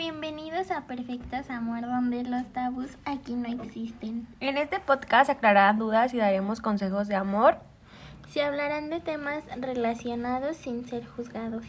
Bienvenidos a Perfectas Amor, donde los tabús aquí no existen. En este podcast aclararán dudas y daremos consejos de amor. Se hablarán de temas relacionados sin ser juzgados.